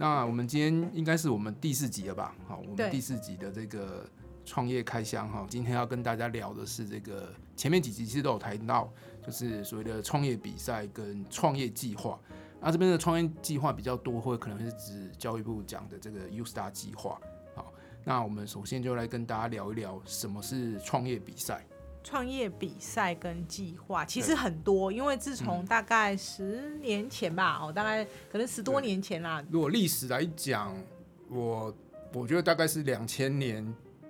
那我们今天应该是我们第四集了吧？好，我们第四集的这个创业开箱哈，今天要跟大家聊的是这个前面几集其实都有谈到，就是所谓的创业比赛跟创业计划。那这边的创业计划比较多，或者可能是指教育部讲的这个 U Star 计划。好，那我们首先就来跟大家聊一聊什么是创业比赛。创业比赛跟计划其实很多，因为自从大概十年前吧，哦，大概可能十多年前啦，如果历史来讲，我我觉得大概是两千年，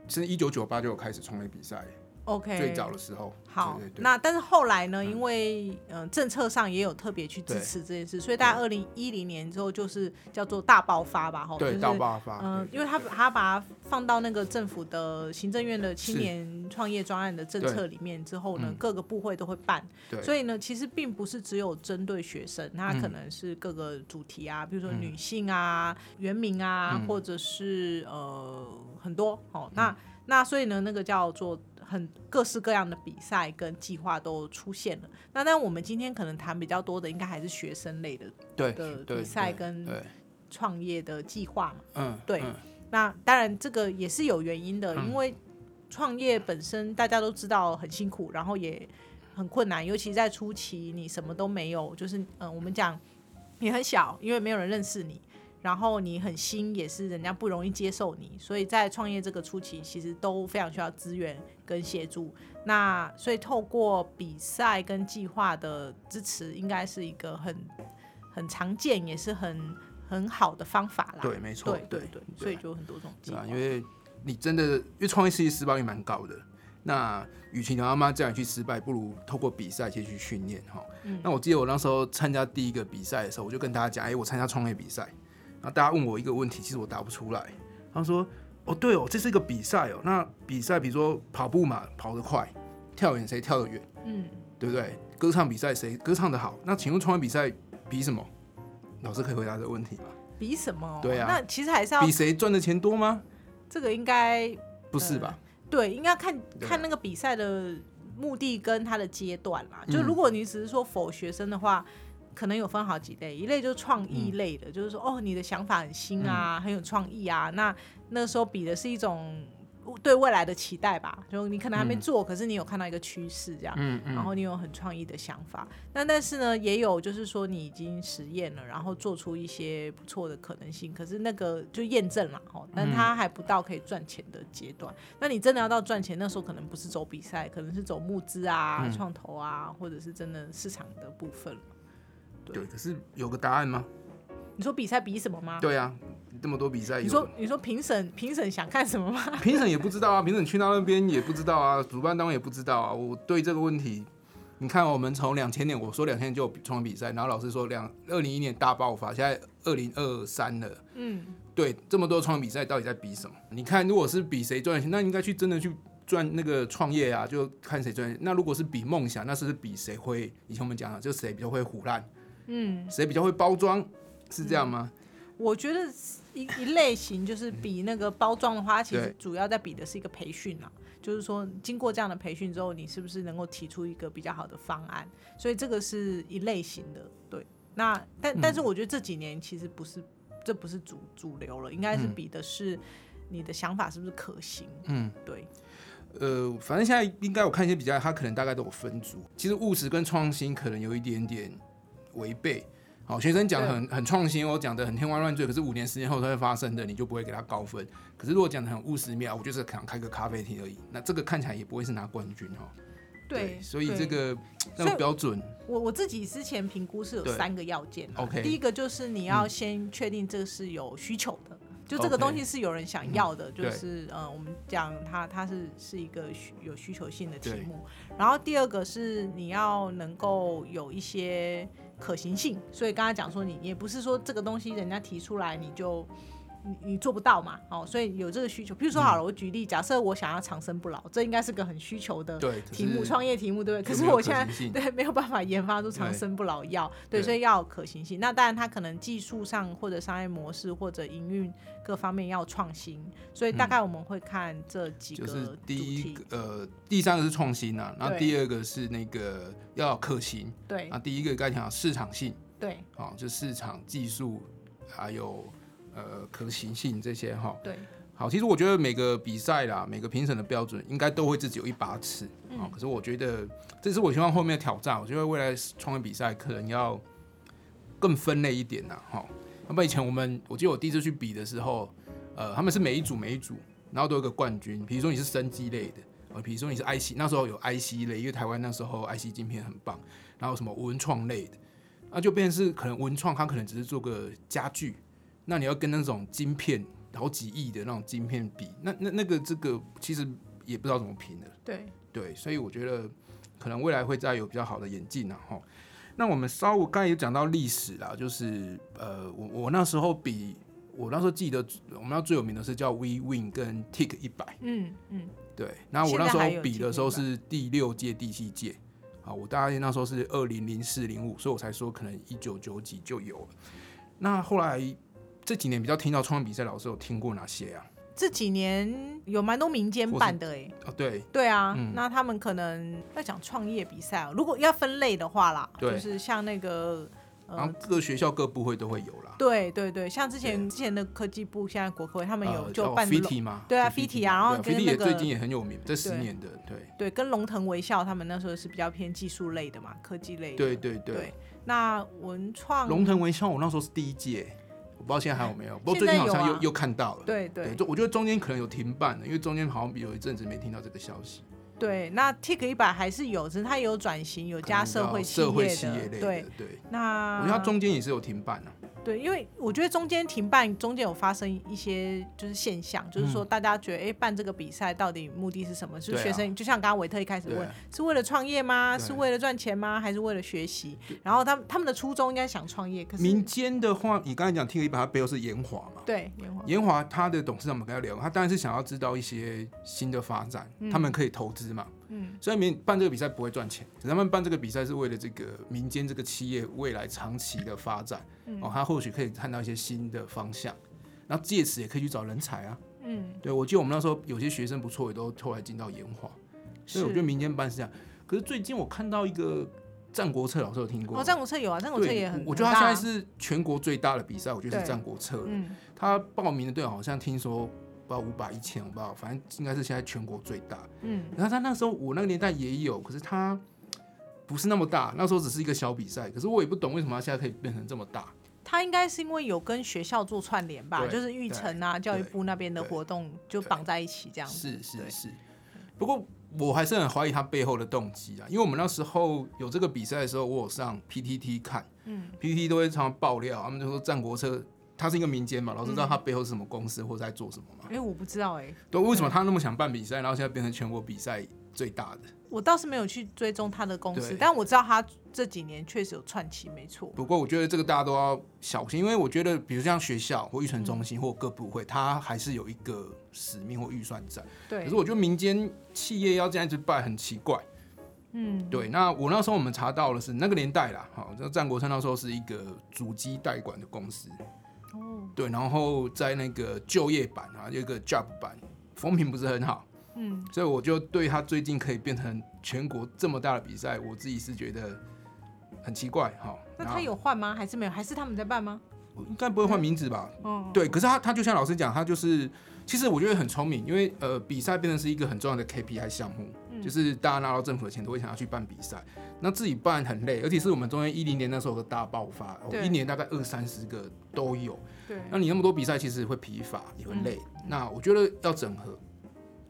甚至一九九八就有开始创业比赛。OK，最早的时候。好，对对对。那但是后来呢，嗯。因为嗯、呃政策上也有特别去支持这件事，所以大概二零一零年之后就是叫做大爆发吧，哈，对就是大爆发，嗯、对因为他他把它放到那个政府的行政院的青年创业专案的政策里面之后呢嗯，各个部会都会办，对。所以呢，其实并不是只有针对学生，它可嗯能是各个主题啊，比如说嗯。女性啊、原民啊，嗯。或者是呃很多哦，那那所以呢，那个叫做很各式各样的比赛跟计划都出现了。那但我们今天可能谈比较多的，应该还是学生类的对的比赛跟，创业的计划嘛。嗯，对嗯那当然，这个也是有原因的，嗯因为创业本身大家都知道很辛苦，然后也很困难，尤其在初期，你什么都没有，就是嗯、呃我们讲你很小，因为没有人认识你，然后你很新，也是人家不容易接受你，所以在创业这个初期，其实都非常需要资源跟协助。那所以透过比赛跟计划的支持，应该是一个很很常见，也是很很好的方法啦。对，没错，对对对，所以就有很多种计划对啊，。因为你真的，因为创业事业失败率蛮高的。那与其你妈妈这样去失败，不如透过比赛先去训练哈。嗯那我记得我那时候参加第一个比赛的时候，我就跟大家讲，哎、我参加创业比赛。然后大家问我一个问题，其实我答不出来。他说，哦，对哦，这是一个比赛哦。那比赛比如说跑步嘛，跑得快；跳远谁跳得远，嗯，对不对？歌唱比赛谁歌唱得好？那请问创业比赛比什么？老师可以回答这个问题吗？比什么？对啊那其实还是要比谁赚的钱多吗？这个应该不是吧？对，应该看看那个比赛的目的跟它的阶段啦。就嗯如果你只是说否学生的话。可能有分好几类，一类就是创意嗯类的，就是说哦，你的想法很新啊，很有创意啊。那那时候比的是一种对未来的期待吧，就你可能还没嗯做，可是你有看到一个趋势这样。嗯嗯。然后你有很创意的想法，那但是呢，也有就是说你已经实验了，然后做出一些不错的可能性，可是那个就验证了哦，但它还不到可以赚钱的阶段。那你真的要到赚钱，那时候可能不是走比赛，可能是走募资啊、嗯创投啊，或者是真的市场的部分了。对，可是有个答案吗？你说比赛比什么吗？对啊，这么多比赛，你说你说评审评审想看什么吗？评审也不知道啊，评审去到那边也不知道啊，主办单位也不知道啊。我对这个问题，你看我们从两千年，我说两千年就有创业比赛，然后老师说两二零一年大爆发，现在二零二三了。嗯，对，这么多创业比赛到底在比什么？你看，如果是比谁赚钱，那应该去真的去赚那个创业啊，就看谁赚钱。那如果是比梦想，那是不是比谁会？以前我们讲了，就谁比较会胡烂，嗯，谁比较会包装，是这样吗？我觉得一一类型就是比那个包装的话，它其实主要在比的是一个培训啊，就是说经过这样的培训之后，你是不是能够提出一个比较好的方案？所以这个是一类型的，对。那但但是我觉得这几年其实不是，这不是主主流了，应该是嗯比的是你的想法是不是可行？嗯。对，呃，反正现在应该我看一些比较，它可能大概都有分组。其实务实跟创新可能有一点点违背。好，学生讲得很很创新，我讲的很天花乱坠，可是五年十年后它会发生的，你就不会给他高分。可是如果讲的很务实面，我就是想开个咖啡厅而已，那这个看起来也不会是拿冠军哈。对，所以对这个那个标准，我我自己之前评估是有三个要件啊 OK 第一个就是你要先确定这是有需求的，就这个东西是有人想要的，就是呃，我们讲它它是是一个有需求性的题目。然后第二个是你要能够有一些可行性，所以刚才讲说你也不是说这个东西人家提出来你就。你你做不到嘛？哦，所以有这个需求。譬如说好了，我举例，假设我想要长生不老，这应该是个很需求的题目，创业题目，对不对？可是我现在对没有办法研发出长生不老药，对，所以要有可行性。那当然，它可能技术上或者商业模式或者营运各方面要创新，所以大概我们会看这几个嗯就是第一。个呃，第三个是创新啊，然后第二个是那个要可行，对啊，第一个刚才讲市场性，对啊，就市场技术还有呃可行性这些哈。对，好，其实我觉得每个比赛啦，每个评审的标准应该都会自己有一把尺啊、可是我觉得这是我希望后面的挑战，我觉得未来创业比赛可能要更分类一点呐，哈。要不然以前我们，我记得我第一次去比的时候，呃，他们是每一组每一组，然后都有个冠军。比如说你是生机类的，呃，比如说你是 IC，那时候有 IC 类，因为台湾那时候 IC 晶片很棒，然后什么文创类的，那就变成是可能文创它可能只是做个家具，那你要跟那种晶片好几亿的那种晶片比，那那那个这个其实也不知道怎么评的。对，对，所以我觉得可能未来会再有比较好的演进啊，哈。那我们稍微刚才有讲到历史啦，就是呃，我我那时候比我那时候记得我们那最有名的是叫 We Win 跟 Tick 一百，嗯嗯，对。然后我那时候比的时候是第六届、第七届，啊，我大概那时候是二零零四零五，所以我才说可能一九九几就有了。那后来这几年比较听到创业比赛，老师有听过哪些啊？这几年有蛮多民间办的哎、哦，对，对啊，嗯那他们可能要讲创业比赛哦，如果要分类的话啦，就是像那个呃然后，各学校各部会都会有啦。对对对，像之前之前的科技部，现在国科会他们有就办 FIT 嘛，对啊是 FIT 啊然后对跟 FIT 那个也最近也很有名，这十年的，对对，跟龙腾微笑他们那时候是比较偏技术类的嘛，科技类的。对对对对。那文创龙腾微笑，我那时候是第一届，我不知道现在还有没有，不过最近好像又又看到了。对对就我觉得中间可能有停办了，因为中间好像有一阵子没听到这个消息。对，那 Tick 一百还是有，只是它有转型，有加社会企社会业的。企业类的，对，对。那我觉得它中间也是有停办啊。对，因为我觉得中间停办，中间有发生一些就是现象，就是说大家觉得，哎、办这个比赛到底目的是什么？就学生，就像刚刚维特一开始问是为了创业吗？是为了赚钱吗？还是为了学习？然后他们他们的初衷应该想创业，可是民间的话，你刚才讲听了一把，它背后是炎华嘛。对莲花研华他的董事长，我们跟他聊，他当然是想要知道一些新的发展，他们可以投资嘛。嗯，虽然民办这个比赛不会赚钱，他们办这个比赛是为了这个民间这个企业未来长期的发展。嗯哦，他或许可以看到一些新的方向，然后借此也可以去找人才啊。嗯，对我记得我们那时候有些学生不错，也都后来进到延华，所以我觉得民间办是这样。可是最近我看到一个《战国策》，老师有听过吗？哦，战国策有啊，战国策也很，我觉得他现在是全国最大的比赛，我觉得是对战国策了。嗯他报名的队好像听说不知道五百、一千，我不知道，反正应该是现在全国最大。嗯然后他那时候我那个年代也有，可是他不是那么大，那时候只是一个小比赛。可是我也不懂为什么他现在可以变成这么大。他应该是因为有跟学校做串联吧，就是育成啊、教育部那边的活动就绑在一起这样子。是是是，不过我还是很怀疑他背后的动机啊，因为我们那时候有这个比赛的时候，我有上 PTT 看，嗯，PTT 都会常常爆料，他们就说战国车它是一个民间嘛，老师知道嗯它背后是什么公司或者在做什么吗？哎、我不知道哎、对，为什么他那么想办比赛，然后现在变成全国比赛最大的？我倒是没有去追踪他的公司，但我知道他这几年确实有串起，没错。不过我觉得这个大家都要小心，因为我觉得，比如像学校或育成中嗯心或各部会，它还是有一个使命或预算在。对，可是我觉得民间企业要这样子办很奇怪。嗯，对，那我那时候我们查到的是那个年代啦，好，这战国策那时候是一个主机代管的公司，哦，对，然后在那个就业版啊，有一个 job 版，风评不是很好，嗯，所以我就对他最近可以变成全国这么大的比赛，我自己是觉得很奇怪哈。那他有换吗？还是没有？还是他们在办吗？应该不会换名字吧？嗯，对，可是他他就像老师讲，他就是其实我觉得很聪明，因为呃比赛变成是一个很重要的 KPI 项目，嗯就是大家拿到政府的钱都会想要去办比赛，那自己办很累，而且是我们中间一零年那时候有个大爆发，哦、一年大概二三十个都有，对，那你那么多比赛其实会疲乏，也会累，嗯那我觉得要整合。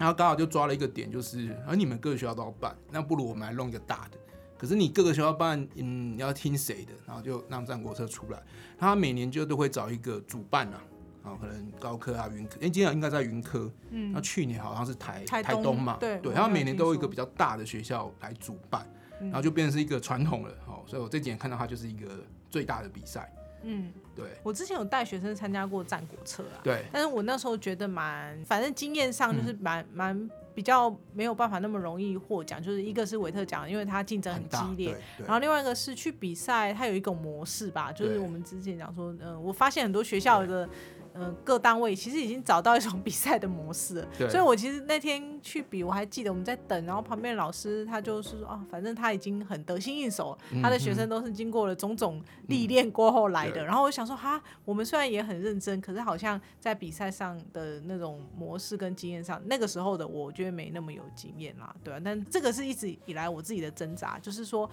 然后刚好就抓了一个点，就是而你们各个学校都要办，那不如我们来弄一个大的。可是你各个学校办，嗯，你要听谁的？然后就让战国车出来，他每年就都会找一个主办啊，然后可能高科啊、云科，哎，今年应该在云科，嗯那去年好像是台台东东嘛，对他每年都有一个比较大的学校来主办，嗯然后就变成是一个传统了，哦，所以我这几年看到它就是一个最大的比赛，嗯，对。我之前有带学生参加过战国策啊，对。但是我那时候觉得蛮，反正经验上嗯就是蛮蛮、比较没有办法那么容易获奖，就是一个是维特奖，因为它竞争很激烈然后另外一个是去比赛，它有一种模式吧，就是我们之前讲说，嗯、我发现很多学校的呃各单位其实已经找到一种比赛的模式所以我其实那天去比，我还记得我们在等，然后旁边的老师他就是说啊，反正他已经很得心应手，嗯他的学生都是经过了种种历练过后来的。对然后我想说哈，我们虽然也很认真，可是好像在比赛上的那种模式跟经验上，那个时候的我觉得没那么有经验啦，对啊。但这个是一直以来我自己的挣扎，就是说。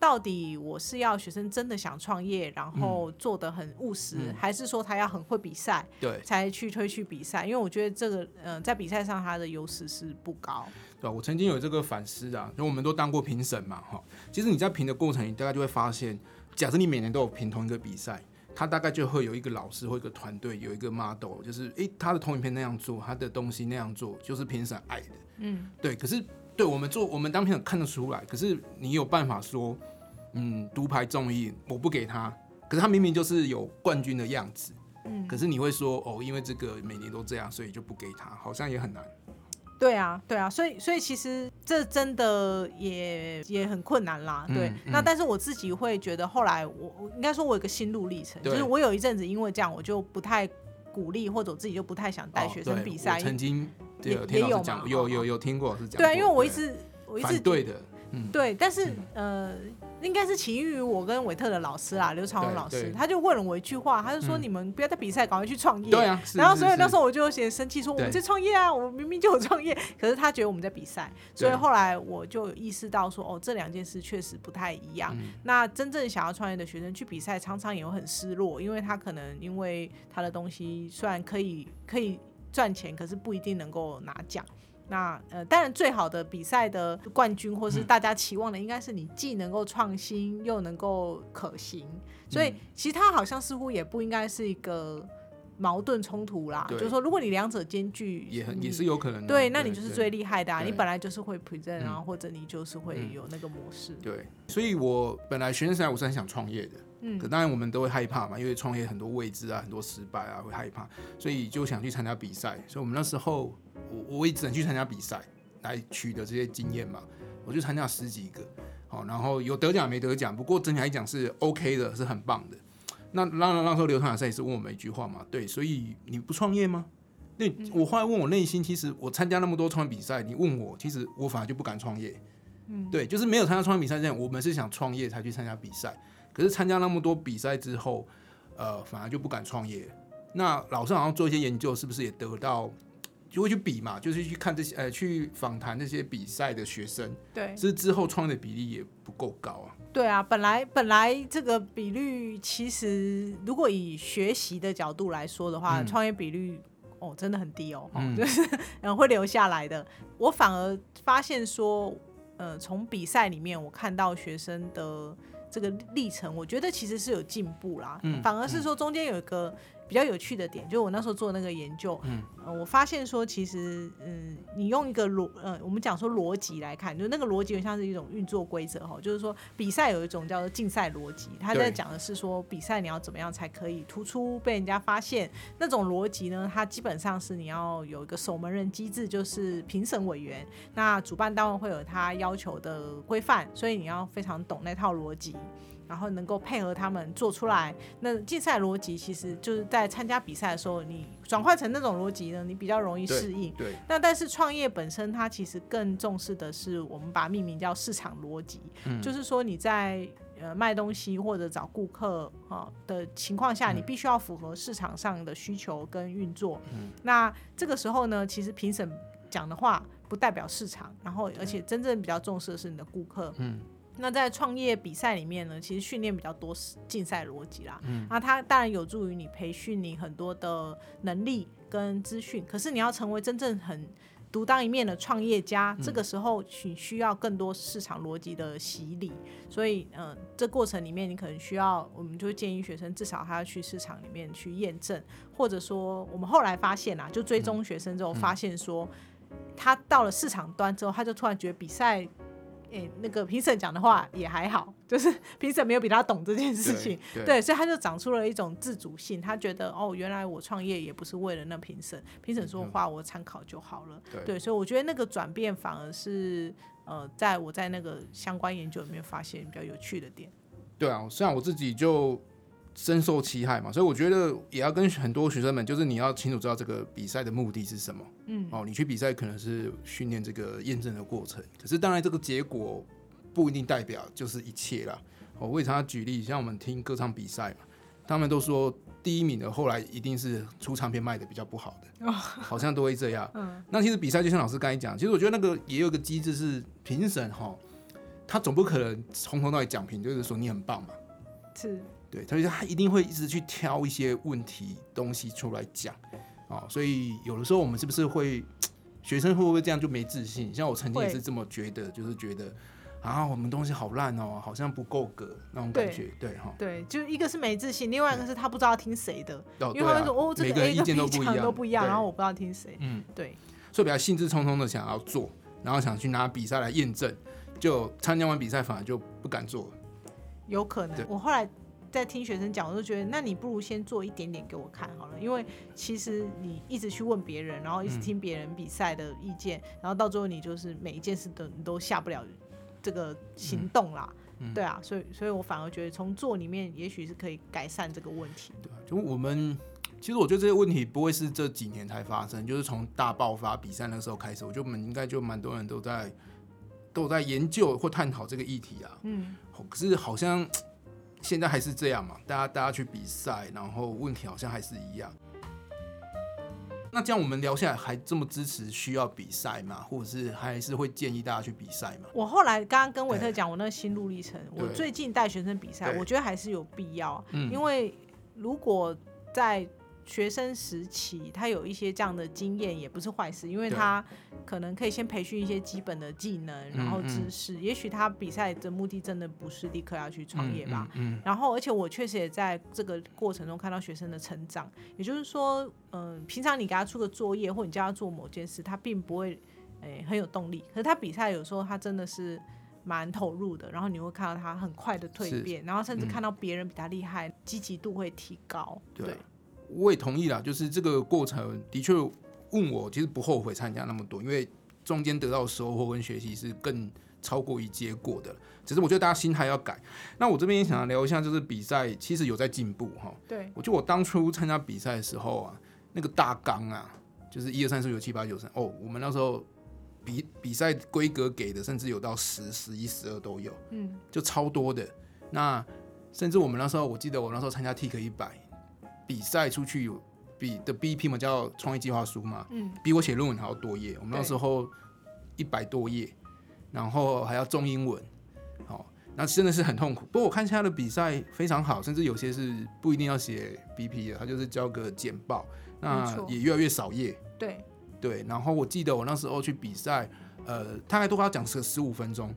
到底我是要学生真的想创业，然后做的很务实，嗯还是说他要很会比赛，对才去推去比赛？因为我觉得这个，嗯、在比赛上他的优势是不高。对吧？我曾经有这个反思啊，因为我们都当过评审嘛，哈。其实你在评的过程，你大概就会发现，假设你每年都有评同一个比赛，他大概就会有一个老师或一个团队，有一个 model，就是诶，他的投影片那样做，他的东西那样做，就是评审爱的。嗯，对，可是对我们做，我们当评审看得出来，可是你有办法说，嗯，独排众议，我不给他，可是他明明就是有冠军的样子，嗯可是你会说，哦，因为这个每年都这样，所以就不给他，好像也很难。对啊，对啊，所以所以其实这真的也也很困难啦。对，嗯嗯那但是我自己会觉得，后来我我应该说，我有个心路历程，就是我有一阵子因为这样，我就不太鼓励，或者我自己就不太想带哦学生比赛。我曾经对也有听也有讲，有有有听过是讲过。对啊，因为我一直我一直反对的，嗯，对，但是、呃，应该是起因于我跟韦特的老师啦，刘长荣老师，他就问了我一句话，他就说：“嗯你们不要再比赛，赶快去创业。”对啊，然后所以那时候我就有些生气，说我们在创业啊，我们明明就有创业，可是他觉得我们在比赛，所以后来我就意识到说，哦，这两件事确实不太一样。嗯。那真正想要创业的学生去比赛，常常也会很失落，因为他可能因为他的东西虽然可以可以赚钱，可是不一定能够拿奖。那呃，当然最好的比赛的冠军，或是嗯大家期望的，应该是你既能够创新，又能够可行。所以嗯其实它好像似乎也不应该是一个矛盾冲突啦。就是说，如果你两者兼具，也很也是有可能的。对，那你就是最厉害的啊！你本来就是会 present 然后或者你就是会嗯有那个模式。对，所以我本来学生时代我是很想创业的，嗯可当然我们都会害怕嘛，因为创业很多未知啊，很多失败啊，会害怕，所以就想去参加比赛。所以我们那时候，我我也只能去参加比赛来取得这些经验嘛。我就参加十几个，好，然后有得奖没得奖，不过整体来讲是 OK 的，是很棒的。那那那时候刘团长也是问我们一句话嘛，对，所以你不创业吗？那我后来问我内心，其实我参加那么多创业比赛，你问我，其实我反而就不敢创业。嗯，对，就是没有参加创业比赛这样，我们是想创业才去参加比赛。可是参加那么多比赛之后，呃，反而就不敢创业。那老师好像做一些研究，是不是也得到就会去比嘛？就是去看这些呃，去访谈那些比赛的学生，对是之后创业的比例也不够高啊。对啊，本来本来这个比率，其实如果以学习的角度来说的话，嗯创业比率哦真的很低哦，哦嗯 就是嗯会留下来的。我反而发现说，呃，从比赛里面我看到学生的这个历程，我觉得其实是有进步啦。嗯反而是说中间有一个比较有趣的点，就我那时候做那个研究，嗯呃，我发现说其实，嗯，你用一个逻，呃，我们讲说逻辑来看，就那个逻辑很像是一种运作规则哈，就是说比赛有一种叫做竞赛逻辑，他在讲的是说比赛你要怎么样才可以突出被人家发现，那种逻辑呢，它基本上是你要有一个守门人机制，就是评审委员，那主办单位会有他要求的规范，所以你要非常懂那套逻辑。然后能够配合他们做出来。那竞赛逻辑其实就是在参加比赛的时候，你转换成那种逻辑呢，你比较容易适应。对，那但是创业本身，它其实更重视的是我们把它命名叫市场逻辑，嗯就是说你在呃卖东西或者找顾客啊、的情况下，嗯你必须要符合市场上的需求跟运作。嗯那这个时候呢，其实评审讲的话不代表市场，然后而且真正比较重视的是你的顾客。嗯那在创业比赛里面呢，其实训练比较多竞赛逻辑啦。嗯那它当然有助于你培训你很多的能力跟资讯，可是你要成为真正很独当一面的创业家，嗯这个时候你需要更多市场逻辑的洗礼。所以，嗯、这过程里面你可能需要，我们就会建议学生至少他要去市场里面去验证，或者说我们后来发现啊，就追踪学生之后发现说，他到了市场端之后，他就突然觉得比赛。诶、那个评审讲的话也还好，就是 评审没有比他懂这件事情，对对，所以他就长出了一种自主性。他觉得哦，原来我创业也不是为了那评审，评审说话我参考就好了。对对，所以我觉得那个转变反而是呃，在我在那个相关研究里面发现比较有趣的点。对啊，虽然我自己就深受其害嘛，所以我觉得也要跟很多学生们，就是你要清楚知道这个比赛的目的是什么。嗯，哦，你去比赛可能是训练这个验证的过程，可是当然这个结果不一定代表就是一切啦。哦，我也常常举例，像我们听歌唱比赛嘛，他们都说第一名的后来一定是出唱片卖的比较不好的，好像都会这样。嗯，那其实比赛就像老师刚才讲，其实我觉得那个也有一个机制是评审哈，他总不可能从头到尾讲评，就是说你很棒嘛。是，对，所以他一定会一直去挑一些问题东西出来讲，啊，所以有的时候我们是不是会学生会不会这样就没自信？像我曾经也是这么觉得，就是觉得啊，我们东西好烂哦，好像不够格那种感觉，对哈，对，就一个是没自信，另外一个是他不知道听谁的，哦，因为他会说哦，这个每个 A 跟人意见 B 都不一样，讲都不一样，然后我不知道听谁。嗯，对，所以比较兴致冲冲的想要做，然后想去拿比赛来验证，就参加完比赛反而就不敢做了。有可能。我后来在听学生讲，我就觉得，那你不如先做一点点给我看好了，因为其实你一直去问别人，然后一直嗯听别人比赛的意见，然后到最后你就是每一件事都你都下不了这个行动啦。嗯对啊，所以所以我反而觉得从做里面也许是可以改善这个问题。对啊，就我们其实我觉得这些问题不会是这几年才发生，就是从大爆发比赛那时候开始，我觉得我们应该就蛮多人都在都在研究或探讨这个议题啊。嗯，可是好像现在还是这样嘛，大家大家去比赛，然后问题好像还是一样。那这样我们聊下来，还这么支持需要比赛吗？或者是还是会建议大家去比赛吗？我后来刚刚跟韦特讲我那个心路历程，我最近带学生比赛，我觉得还是有必要，嗯因为如果在学生时期他有一些这样的经验，也不是坏事，因为他可能可以先培训一些基本的技能，然后嗯嗯知识。也许他比赛的目的真的不是立刻要去创业吧，嗯，嗯然后，而且我确实也在这个过程中看到学生的成长。也就是说，嗯、平常你给他出个作业，或你叫他做某件事，他并不会，诶、很有动力。可是他比赛有时候他真的是蛮投入的，然后你会看到他很快的蜕变，然后甚至嗯看到别人比他厉害，积极度会提高。对对，我也同意啦，就是这个过程的确问我，其实不后悔参加那么多，因为中间得到的收获跟学习是更超过于结果的。只是我觉得大家心态要改。那我这边也想要聊一下，就是比赛其实有在进步哈。对，我觉得我当初参加比赛的时候啊，那个大纲啊，就是一二三四五六七八九十哦，我们那时候比比赛规格给的，甚至有到十、十一、十二都有。嗯，就超多的。那甚至我们那时候，我记得我那时候参加 TIK 一百比赛出去有比的 BP 嘛，叫创意计划书嘛，嗯，比我写论文还要多页。我们那时候一百多页，然后还要中英文，好、那真的是很痛苦。不过我看现在的比赛非常好，甚至有些是不一定要写 BP 的，他就是交个简报，那也越来越少页。对，对，然后我记得我那时候去比赛，呃，大概都要讲十十五分钟。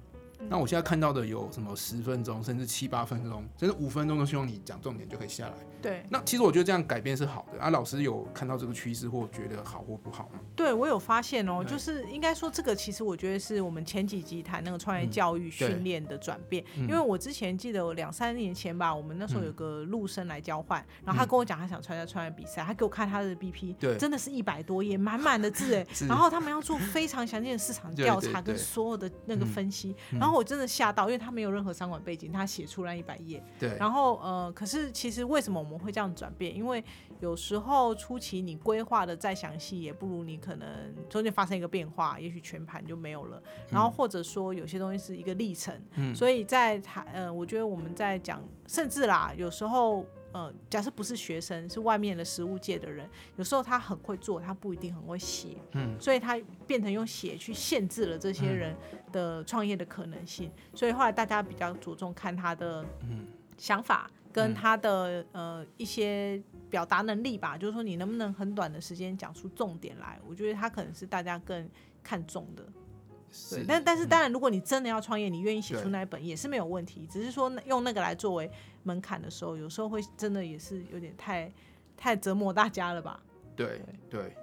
那我现在看到的有什么十分钟，甚至七八分钟，甚至五分钟都希望你讲重点就可以下来。对，那其实我觉得这样改变是好的。啊。老师有看到这个趋势或觉得好或不好吗？对我有发现哦，对。就是应该说这个其实我觉得是我们前几集谈那个创业嗯。教育训练的转变，嗯。因为我之前记得我两三年前吧，我们那时候嗯。有个陆生来交换，然后他跟我讲他想参加创业比赛，他给我看他的 BP，对。真的是一百多页，满满的字哎，然后他们要做非常详尽的市场调查跟所有的那个嗯分析，嗯。然后我真的吓到，因为他没有任何商管背景，他写出来一百页，对，然后呃，可是其实为什么我们会这样转变？因为有时候初期你规划的再详细，也不如你可能中间发生一个变化，也许全盘就没有了。然后或者说有些东西是一个历程，嗯所以在谈呃，我觉得我们在讲，甚至啦，有时候。呃，假设不是学生，是外面的食物界的人，有时候他很会做，他不一定很会写，嗯，所以他变成用写去限制了这些人的创业的可能性。所以后来大家比较着重看他的嗯想法跟嗯他的、呃一些表达能力吧，就是说你能不能很短的时间讲出重点来，我觉得他可能是大家更看重的。对是，，但但是当然，如果你真的要创业，你愿意写出那一本也是没有问题，只是说用那个来作为门槛的时候，有时候会真的也是有点太太折磨大家了吧？对对。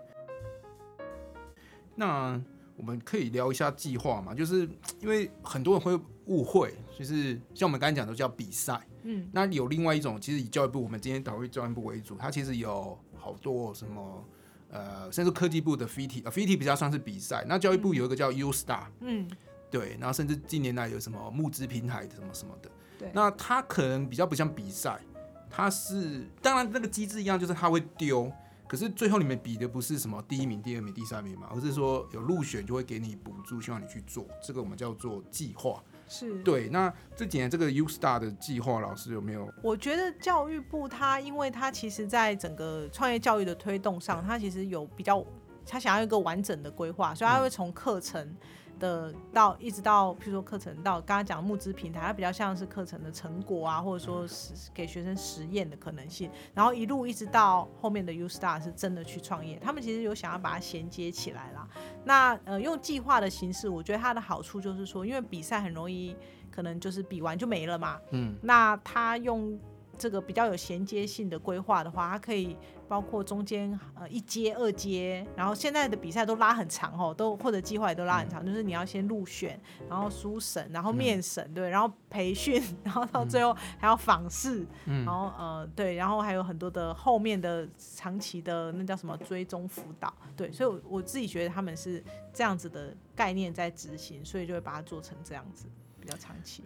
那我们可以聊一下计划嘛？就是因为很多人会误会，就是像我们刚才讲的叫比赛，嗯，那有另外一种，其实以教育部，我们今天讨论教育部为主，它其实有好多什么呃，甚至科技部的 FIT，呃 FIT 比较算是比赛。那教育部有一个叫 U Star，、嗯，对，然后甚至近年来有什么募资平台什么什么的。对那它可能比较不像比赛，它是当然那个机制一样，就是它会丢，可是最后你们比的不是什么第一名、第二名、第三名嘛，而是说有入选就会给你补助，希望你去做，这个我们叫做计划。是对，那这几年这个 U Star 的计划，老师有没有？我觉得教育部它，因为它其实在整个创业教育的推动上，它其实有比较，它想要一个完整的规划，所以它会从课程的到一直到，譬如说课程到刚刚讲募资平台，它比较像是课程的成果啊，或者说是给学生实验的可能性，然后一路一直到后面的 U Star 是真的去创业，他们其实有想要把它衔接起来啦。那呃用计划的形式，我觉得它的好处就是说，因为比赛很容易可能就是比完就没了嘛，嗯，那他用这个比较有衔接性的规划的话，它可以包括中间呃一阶、二阶，然后现在的比赛都拉很长哦，都或者计划也都拉很长，就是你要先入选，然后书审，然后面审，对，然后培训，然后到最后还要访视，嗯然后呃对，然后还有很多的后面的长期的那叫什么追踪辅导，对，所以我我自己觉得他们是这样子的概念在执行，所以就会把它做成这样子，比较长期。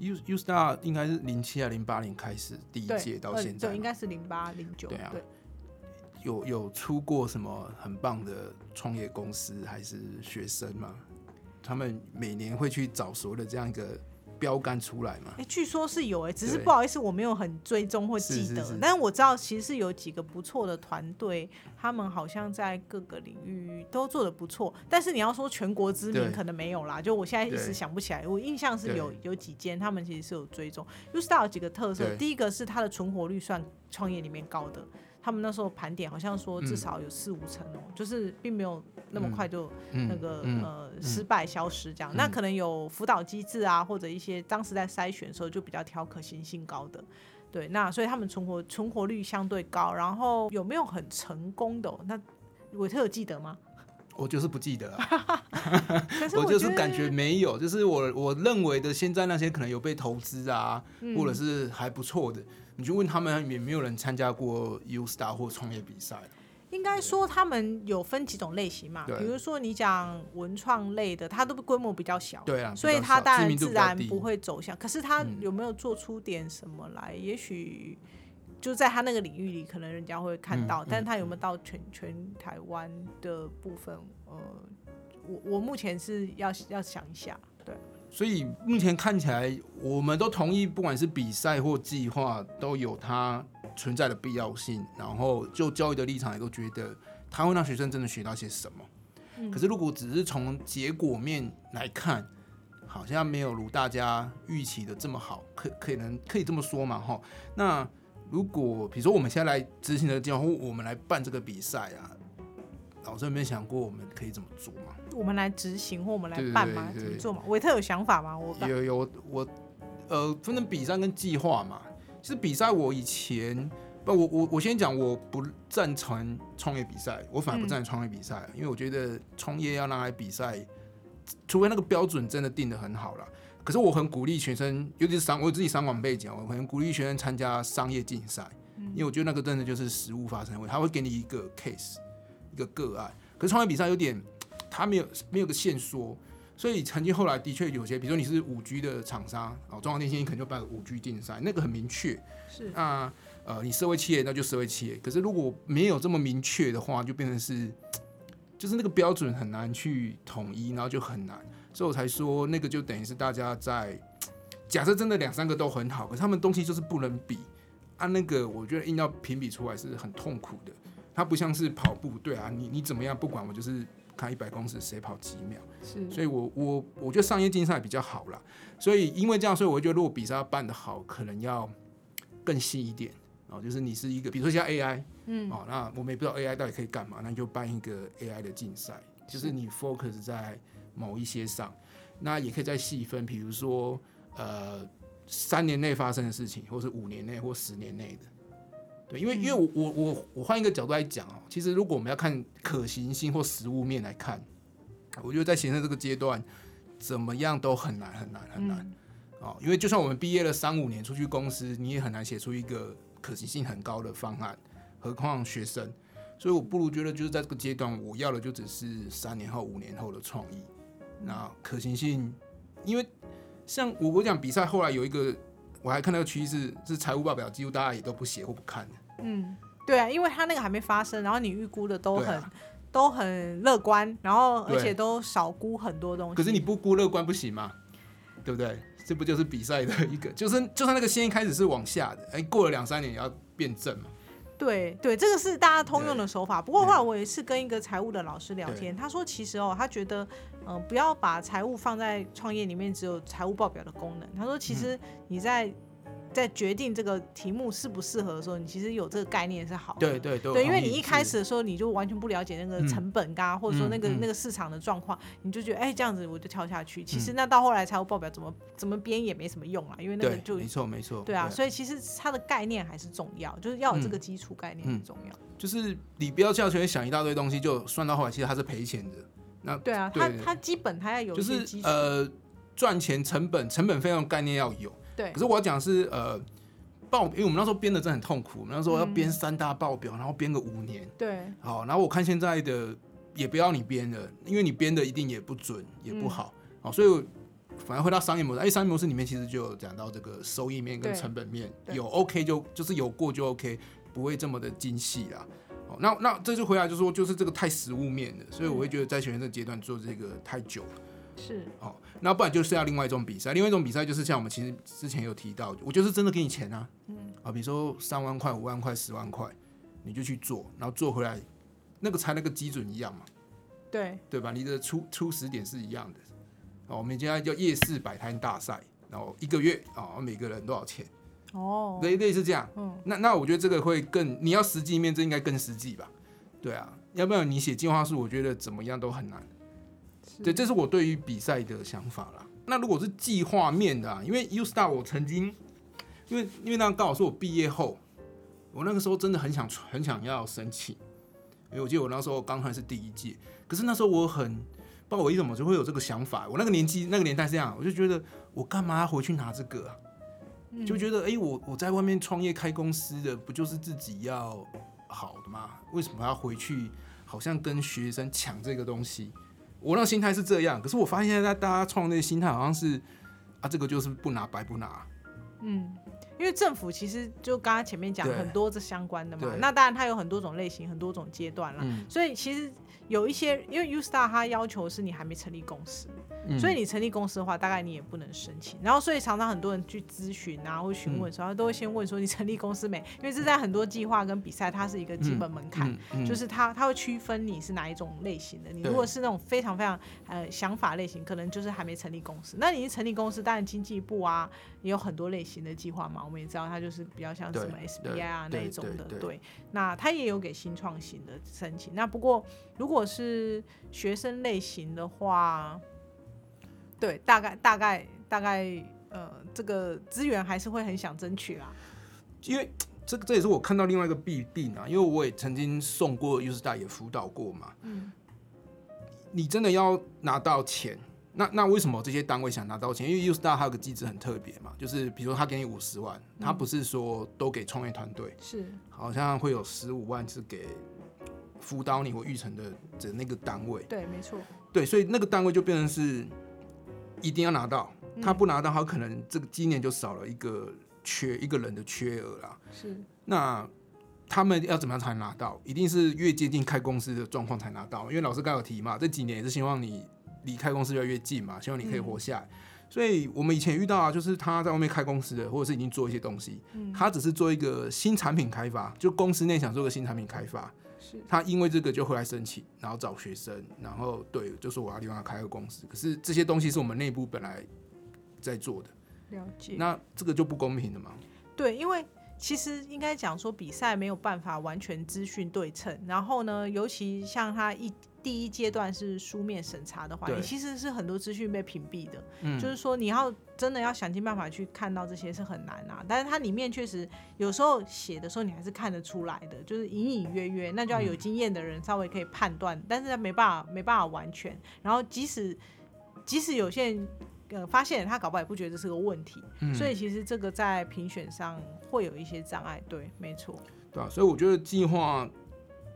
U U Star 应该是零七啊零八年开始第一，届到呃现在，对，应该是零八零九，对啊对。有有出过什么很棒的创业公司还是学生吗？他们每年会去找所谓的这样一个标杆出来嘛？哎、据说是有哎、只是不好意思，我没有很追踪或记得。是是是但是我知道，其实是有几个不错的团队，他们好像在各个领域都做的不错。但是你要说全国知名，可能没有啦。就我现在一时想不起来，我印象是有有几间，他们其实是有追踪。Ustar 有几个特色，第一个是它的存活率算创业里面高的。他们那时候盘点好像说至嗯少有四五成哦、就是并没有那么嗯。快就嗯那个、嗯。呃失败消失这样，那嗯可能有辅导机制啊，或者一些当时在筛选的时候就比较挑可行性高的，对，那所以他们存活存活率相对高，然后有没有很成功的？哦、那韦特有记得吗？我就是不记得啊，可是我就是感觉没有，就是我我认为的现在那些可能有被投资啊，嗯。或者是还不错的，你去问他们，也没有人参加过 U Star 或创业比赛。应该说他们有分几种类型嘛，对比如说你讲文创类的，它都规模比较小，对啊，所以比较少知它当然自然不会走向。可是它嗯有没有做出点什么来？也许就在他那个领域里，可能人家会看到，嗯但是他有没有到全全台湾的部分？呃，我我目前是要要想一下，对，所以目前看起来，我们都同意，不管是比赛或计划，都有它存在的必要性。然后就教育的立场，也都觉得它会让学生真的学到些什么。嗯可是如果只是从结果面来看，好像没有如大家预期的这么好，可可能可以这么说嘛？哈，那如果比如说我们现在来执行这个计划，或我们来办这个比赛啊，老师有没有想过我们可以怎么做吗？我们来执行或我们来办吗？对对怎么做嘛？维特有想法吗？我有有我呃，分成比赛跟计划嘛。其实比赛我以前不，我我我先讲，我不赞成创业比赛，我反而不赞成创业比赛，因为我觉得创业要拿来比赛，除非那个标准真的定的很好了。可是我很鼓励学生，尤其是商我自己商管背景，我很鼓励学生参加商业竞赛，因为我觉得那个真的就是实物发生会，他会给你一个 case，一个个案。可是创业比赛有点，他没有没有个线索，所以曾经后来的确有些，比如说你是五 G 的厂商，哦，中华电信你可能就办五 G 竞赛，那个很明确。是那呃，你社会企业那就社会企业，可是如果没有这么明确的话，就变成是，就是那个标准很难去统一，然后就很难，所以我才说那个就等于是大家在 假设真的两三个都很好，可是他们东西就是不能比，按、那个我觉得硬要评比出来是很痛苦的。它不像是跑步，对啊，你你怎么样不管我就是看一百公尺谁跑几秒。是，所以我我我觉得商业竞赛比较好啦。所以因为这样，所以我觉得如果比赛要办得好，可能要更细一点哦。就是你是一个，比如说像 AI 嗯，哦，那我们也不知道 AI 到底可以干嘛，那你就办一个 AI 的竞赛，就是你 focus 在某一些上，那也可以再细分，比如说呃三年内发生的事情，或是五年内或十年内的。对，因为因为我我我我换一个角度来讲哦，其实如果我们要看可行性或实物面来看，我觉得在行政这个阶段，怎么样都很难很难很难、嗯哦，因为就算我们毕业了三五年出去公司，你也很难写出一个可行性很高的方案，何况学生。所以我不如觉得就是在这个阶段，我要的就只是三年后、五年后的创意。那可行性，因为像我我讲比赛后来有一个我还看到个趋势是财务报表几乎大家也都不写或不看的。嗯，对啊，因为他那个还没发生，然后你预估的都很、啊都很乐观，然后而且都少估很多东西。可是你不估乐观不行嘛，对不对？这不就是比赛的一个，就是就算那个线一开始是往下的，哎，过了两三年也要变正嘛。对对，这个是大家通用的手法。不过后来我也是跟一个财务的老师聊天，他说其实哦，他觉得呃不要把财务放在创业里面只有财务报表的功能。他说其实你在在决定这个题目适不适合的时候，你其实有这个概念是好的。对对对，对，因为你一开始的时候，你就完全不了解那个嗯成本啊，或者说那个、那个市场的状况，你就觉得哎、这样子我就跳下去。其嗯实那到后来财务报表怎么怎么编也没什么用啊，因为那个，就没错没错，对啊，所以其实它的概念还是重要，就是要有这个基础概念很嗯重要。就是你不要叫学生想一大堆东西，就算到后来其实他是赔钱的。那对啊，对它它基本它要有就是。呃赚钱成本成本费用概念要有，对可是我要讲的是呃报，因为我们那时候编的真的很痛苦，我们那时候要嗯编三大报表，然后编个五年。对好，然后我看现在的也不要你编了，因为你编的一定也不准，也嗯不好。好，所以我反而回到商业模式，哎，商业模式里面其实就有讲到这个收益面跟成本面，有 OK 就就是有过就 OK，不会这么的精细啦。哦，那那这就回来就说，就是这个太实物面了，所以我会觉得在学生这个阶段做这个太久了。是哦，那不然就是要另外一种比赛，另外一种比赛就是像我们其实之前有提到，我就是真的给你钱啊，嗯，啊，比如说三万块、五万块、十万块，你就去做，然后做回来，那个才那个基准一样嘛，对对吧？你的初初始点是一样的。哦，我们现在叫夜市摆摊大赛，然后一个月啊、每个人多少钱，哦，类类似这样。嗯，那那我觉得这个会更，你要实际面，这应该更实际吧？对啊，要不然你写计划书，我觉得怎么样都很难。是对，这是我对于比赛的想法啦。那如果是计划面的、啊，因为 U Star 我曾经，因为因为那刚好是我毕业后，我那个时候真的很想很想要申请，因为我记得我那时候刚好是第一届，可是那时候我很不知道我为什么就会有这个想法，我那个年纪那个年代是这样，我就觉得我干嘛要回去拿这个啊？嗯就觉得哎、诶我我在外面创业开公司的，不就是自己要好的吗？为什么要回去好像跟学生抢这个东西？我那心态是这样，可是我发现现在大家创业的心态好像是啊，这个就是不拿白不拿。嗯，因为政府其实就刚刚前面讲很多这相关的嘛，那当然它有很多种类型、很多种阶段啦。嗯所以其实有一些，因为 U Star 它要求是你还没成立公司，所以你成立公司的话，大概你也不能申请。然后所以常常很多人去咨询啊或询问的时候，他都会先问说你成立公司没？因为这在很多计划跟比赛，它是一个基本门槛。嗯嗯就是它，它会区分你是哪一种类型的。你如果是那种非常非常呃想法类型，可能就是还没成立公司。那你是成立公司，当然经济部啊也有很多类型的计划嘛。我们也知道它就是比较像什么 SBI 啊那一种的，对对那它也有给新创型的申请。那不过如果是学生类型的话，对，大概大概大概呃这个资源还是会很想争取啦。因为 这个这也是我看到另外一个弊病啊，因为我也曾经送过 U Star 也辅导过嘛。嗯，你真的要拿到钱，那那为什么这些单位想拿到钱？因为 U Star 它有个机制很特别嘛，就是比如说他给你五十万，他不是说都给创业团队，是好像会有十五万是给辅导你或育成的的那个单位。对，没错。对，所以那个单位就变成是一定要拿到，嗯他不拿到，他可能这个今年就少了一个缺一个人的缺额啦。是那他们要怎么样才能拿到？一定是越接近开公司的状况才拿到，因为老师刚有提嘛，这几年也是希望你离开公司越来越近嘛，希望你可以活下来。所以我们以前遇到啊，就是他在外面开公司的，或者是已经做一些东西，他只是做一个新产品开发，就公司内想做个新产品开发，是他因为这个就回来申请，然后找学生，然后对，就说我要另外开个公司。可是这些东西是我们内部本来在做的，了解。那这个就不公平了嘛？对，因为其实应该讲说比赛没有办法完全资讯对称，然后呢，尤其像他一第一阶段是书面审查的话，对你其实是很多资讯被屏蔽的，嗯就是说你要真的要想尽办法去看到这些是很难啊。但是它里面确实有时候写的时候你还是看得出来的，就是隐隐约约，那就要有经验的人稍微可以判断，但是他没办法没办法完全。然后即使即使有些人呃发现他搞不好也不觉得这是个问题，嗯所以其实这个在评选上会有一些障碍。对，没错。对啊，所以我觉得计划，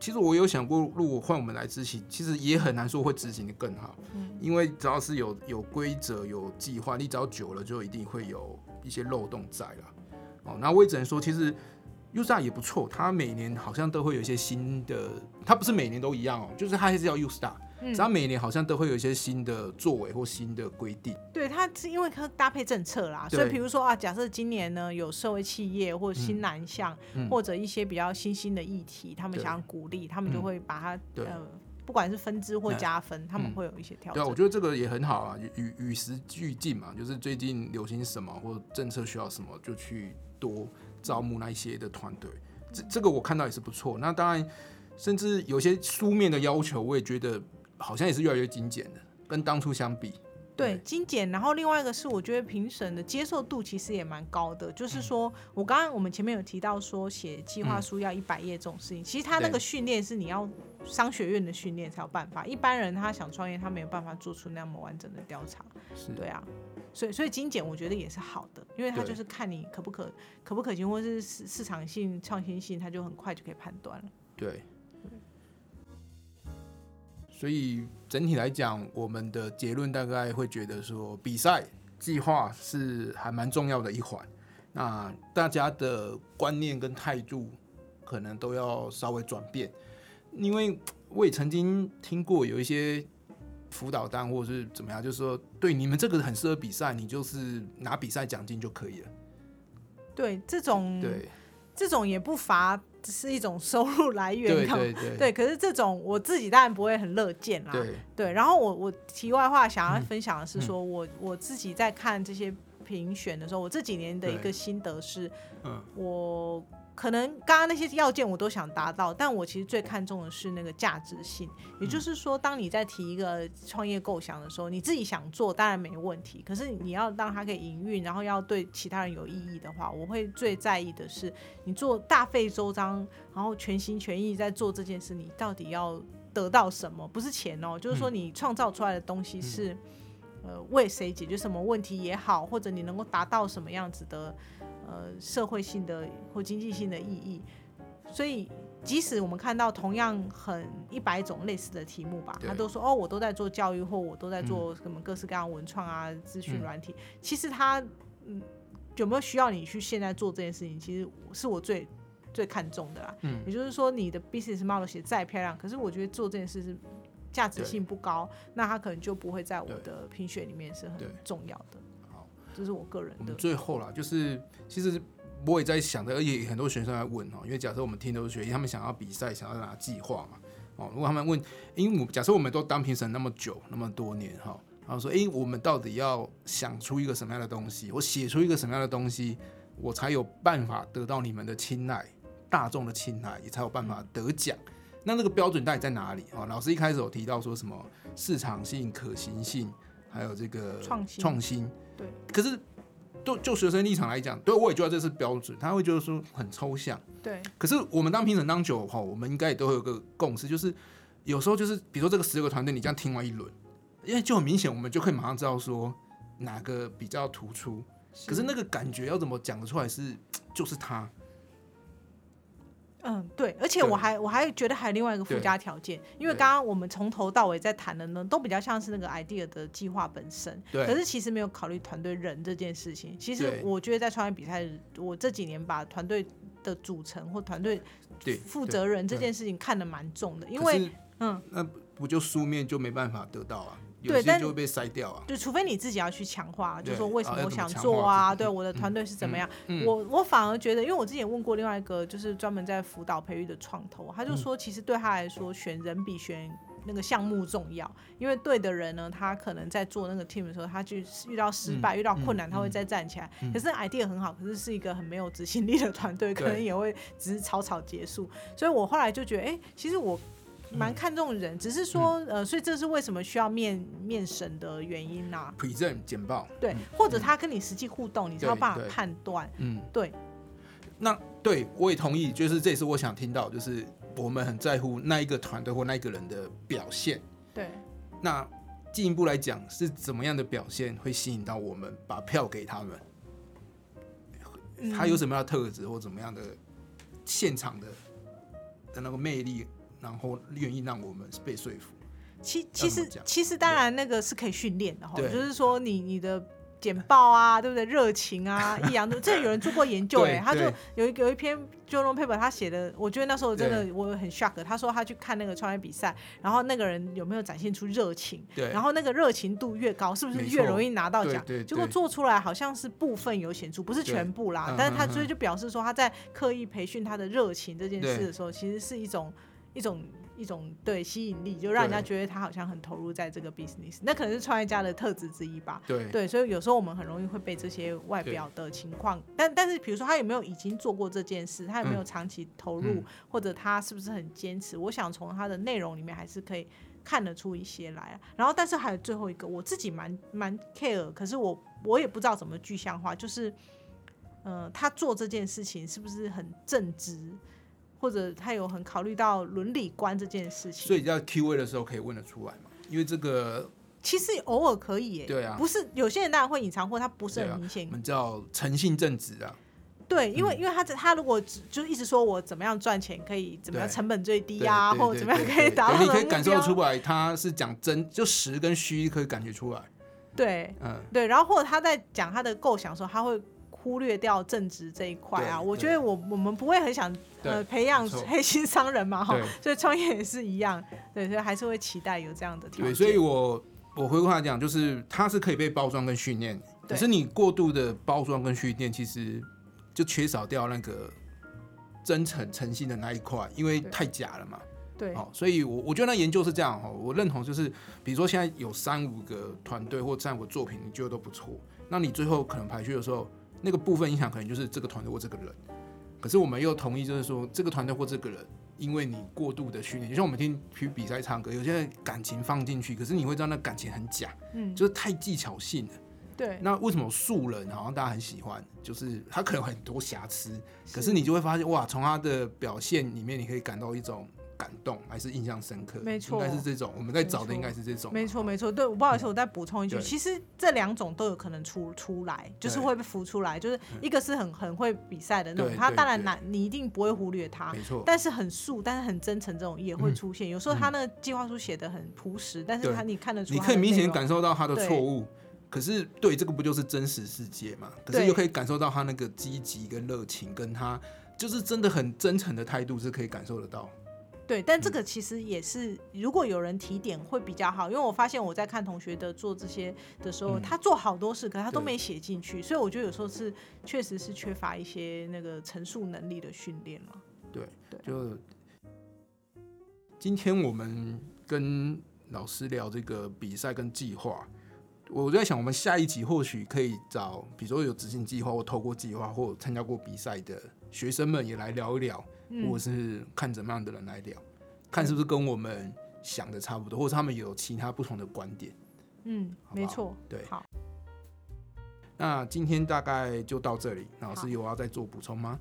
其实我有想过，如果换我们来执行，其实也很难说会执行的更好，嗯。因为只要是有有规则、有计划，你只要久了就一定会有一些漏洞在了。哦，那我也只能说，其实 U Star 也不错，它每年好像都会有一些新的，它不是每年都一样哦，就是它还是叫 U Star，嗯。它每年好像都会有一些新的作为或新的规定。对，它是因为它搭配政策啦，所以比如说啊，假设今年呢有社会企业或新南向，嗯。或者一些比较新兴的议题，他们想要鼓励，他们就嗯会把它、对。呃，不管是分支或嗯加分，他们嗯。会有一些调整。对啊，我觉得这个也很好啊，与与与时俱进嘛，就是最近流行什么或政策需要什么，就去多招募那一些的团队。这这个我看到也是不错。那当然，甚至有些书面的要求，我也觉得好像也是越来越精简的，跟当初相比。对精简，然后另外一个是，我觉得评审的接受度其实也蛮高的。嗯就是说我刚刚我们前面有提到说写计划书要一百页这种事情，其实他那个训练是你要商学院的训练才有办法，一般人他想创业，他没有办法做出那么完整的调查。是，对啊，所以所以精简我觉得也是好的，因为他就是看你可不可可不可行，或是市市场性、创新性，他就很快就可以判断了。对。所以整体来讲，我们的结论大概会觉得说，比赛计划是还蛮重要的一环。那大家的观念跟态度可能都要稍微转变，因为我也曾经听过有一些辅导单或者是怎么样，就是说，对你们这个很适合比赛，你就是拿比赛奖金就可以了。对，这种对，这种也不乏是一种收入来源，对对对。对，可是这种我自己当然不会很乐见啦。对，对，然后我我题外话想要嗯。分享的是说，我我自己在看这些评选的时候，我这几年的一个心得是，嗯，我可能刚刚那些要件我都想达到，但我其实最看重的是那个价值性。也就是说，当你在提一个创业构想的时候，你自己想做当然没问题，可是你要让它可以营运，然后要对其他人有意义的话，我会最在意的是你做大费周章，然后全心全意在做这件事，你到底要得到什么？不是钱哦，就是说你创造出来的东西是。呃，为谁解决什么问题也好，或者你能够达到什么样子的呃社会性的或经济性的意义，所以即使我们看到同样很一百种类似的题目吧，他都说哦，我都在做教育，或我都在做什么各式各样文创啊、资讯嗯软体，其实他嗯有没有需要你去现在做这件事情，其实是我最最看重的啦。嗯。也就是说，你的 business model 写再漂亮，可是我觉得做这件事是价值性不高，那他可能就不会在我的评选里面是很重要的。好，这是我个人的。最后啦，就是其实我也在想着，而且很多学生来问哦，因为假设我们听都是学生，他们想要比赛，想要拿计划嘛，哦，如果他们问，因为我假设我们都当评审那么久，那么多年哈，然后说，诶，我们到底要想出一个什么样的东西，我写出一个什么样的东西，我才有办法得到你们的青睐，大众的青睐，也才有办法得奖。那那个标准到底在哪里啊？老师一开始有提到说什么市场性、可行性，还有这个创新创新。对，可是就就学生立场来讲，对我也觉得这是标准，他会觉得说很抽象。对可是我们当评审当久后，我们应该也都会有个共识，就是有时候就是比如说这个十个团队，你这样听完一轮，因为就很明显，我们就可以马上知道说哪个比较突出。可是那个感觉要怎么讲得出来是就是他，嗯，对，而且我还我还觉得还有另外一个附加条件，因为刚刚我们从头到尾在谈的呢，都比较像是那个 idea 的计划本身，对可是其实没有考虑团队人这件事情。其实我觉得在创业比赛，我这几年把团队的组成或团队对，负责人这件事情看得蛮重的，因为嗯，那不就书面就没办法得到啊，有对但些就会被筛掉啊。就除非你自己要去强化，就说为什啊么我想做啊？对，我的团队是怎么样？嗯我我反而觉得，因为我之前问过另外一个就是专门在辅导培育的创投，他嗯就说，其实对他来说，选人比选那个项目重要，因为对的人呢，他可能在做那个 team 的时候，他就遇到失败、嗯遇到困难，嗯他会再站起来。嗯可是 idea 很好，可是是一个很没有执行力的团队，可能也会只是草草结束。所以我后来就觉得，哎、其实我。蛮嗯。看重人，只是说，呃，所以这是为什么需要面面审的原因呐、present 简报，对嗯，或者他跟你实际互动，你才有对办法判断。嗯，对，那对我也同意，就是这也是我想听到，就是我们很在乎那一个团队或那一个人的表现。对，那进一步来讲，是怎么样的表现会吸引到我们把票给他们？嗯。他有什么样的特质或怎么样的现场的的那个魅力，然后愿意让我们被说服？其其实其实当然那个是可以训练的哈，就是说你你的简报啊，对不对？热情啊，抑扬顿，这有人做过研究哎、对他就有一有一篇 journal paper，他写的，我觉得那时候真的我很 shock。他说他去看那个创业比赛，然后那个人有没有展现出热情，对，然后那个热情度越高，是不是越容易拿到奖？结果做出来好像是部分有显著，不是全部啦。但是他所以就表示说他在刻意培训他的热情这件事的时候，其实是一种一种一种对吸引力，就让人家觉得他好像很投入在这个 business。那可能是创业家的特质之一吧。对对，所以有时候我们很容易会被这些外表的情况，但但是比如说他有没有已经做过这件事，他有没有嗯长期投入，嗯或者他是不是很坚持，我想从他的内容里面还是可以看得出一些来啊。然后，但是还有最后一个，我自己蛮蛮 care，可是我我也不知道怎么具象化，就是呃，他做这件事情是不是很正直，或者他有很考虑到伦理观这件事情。所以在 Q&A 的时候可以问得出来嘛？因为这个其实偶尔可以耶，对啊不是有些人当然会隐藏，或他不是很明显我。们叫诚信正直啊，对，因为、嗯因为他这他如果只就一直说我怎么样赚钱可以怎么样成本最低对啊，或者怎么样可以达到你可以感受出来他是讲真，就实跟虚可以感觉出来，对嗯，对，然后或者他在讲他的构想的时候，他会忽略掉正职这一块啊。我觉得我我们不会很想呃培养黑心商人嘛哈，所以创业也是一样，对，所以还是会期待有这样的条对，所以我我回过来讲，就是它是可以被包装跟训练，可是你过度的包装跟训练，其实就缺少掉那个真诚诚信的那一块，因为太假了嘛。对。哦，所以我我觉得那研究是这样哦，我认同就是，比如说现在有三五个团队或三五个作品，你觉得都不错，那你最后可能排序的时候，那个部分影响可能就是这个团队或这个人。可是我们又同意，就是说这个团队或这个人，因为你过度的训练，就像我们听去比赛唱歌，有些人感情放进去，可是你会知道那感情很假，嗯，就是太技巧性了。对，那为什么素人好像大家很喜欢？就是他可能有很多瑕疵，可是你就会发现哇，从他的表现里面，你可以感到一种感动，还是印象深刻。没错应该是这种。我们在找的应该是这种。没错，没错，对，我不好意思，我再补充一句，其实这两种都有可能出出来，就是对会被浮出来，就是一个是很很会比赛的那种，他当然难，你一定不会忽略他，没错。但是很素，但是很真诚，这种也会嗯出现。有时候他那个计划书写的很朴实，但是他你看得出，你可以明显感受，到他的对错误，可是对这个不就是真实世界嘛？可是又可以感受到他那个积极跟热情，跟他就是真的很真诚的态度是可以感受得到。对，但这个其实也是，如果有人提点会比较好，因为我发现我在看同学的做这些的时候，嗯。他做好多事，可是他都对。没写进去，所以我觉得有时候是确实是缺乏一些那个陈述能力的训练了。对，对。就今天我们跟老师聊这个比赛跟计划，我在想，我们下一集或许可以找，比如说有执行计划或透过计划或参加过比赛的学生们也来聊一聊，嗯或者是看怎么样的人来聊，看是不是跟我们想的差不多，或者他们有其他不同的观点。嗯，好好没错，对好，那今天大概就到这里，老好师有要再做补充吗？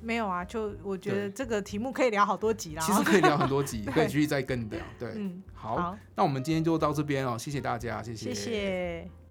没有啊，就我觉得对这个题目可以聊好多集啦。其实可以聊很多集，可以继续再跟你聊。对，嗯，好，好，那我们今天就到这边哦，谢谢大家，谢谢谢。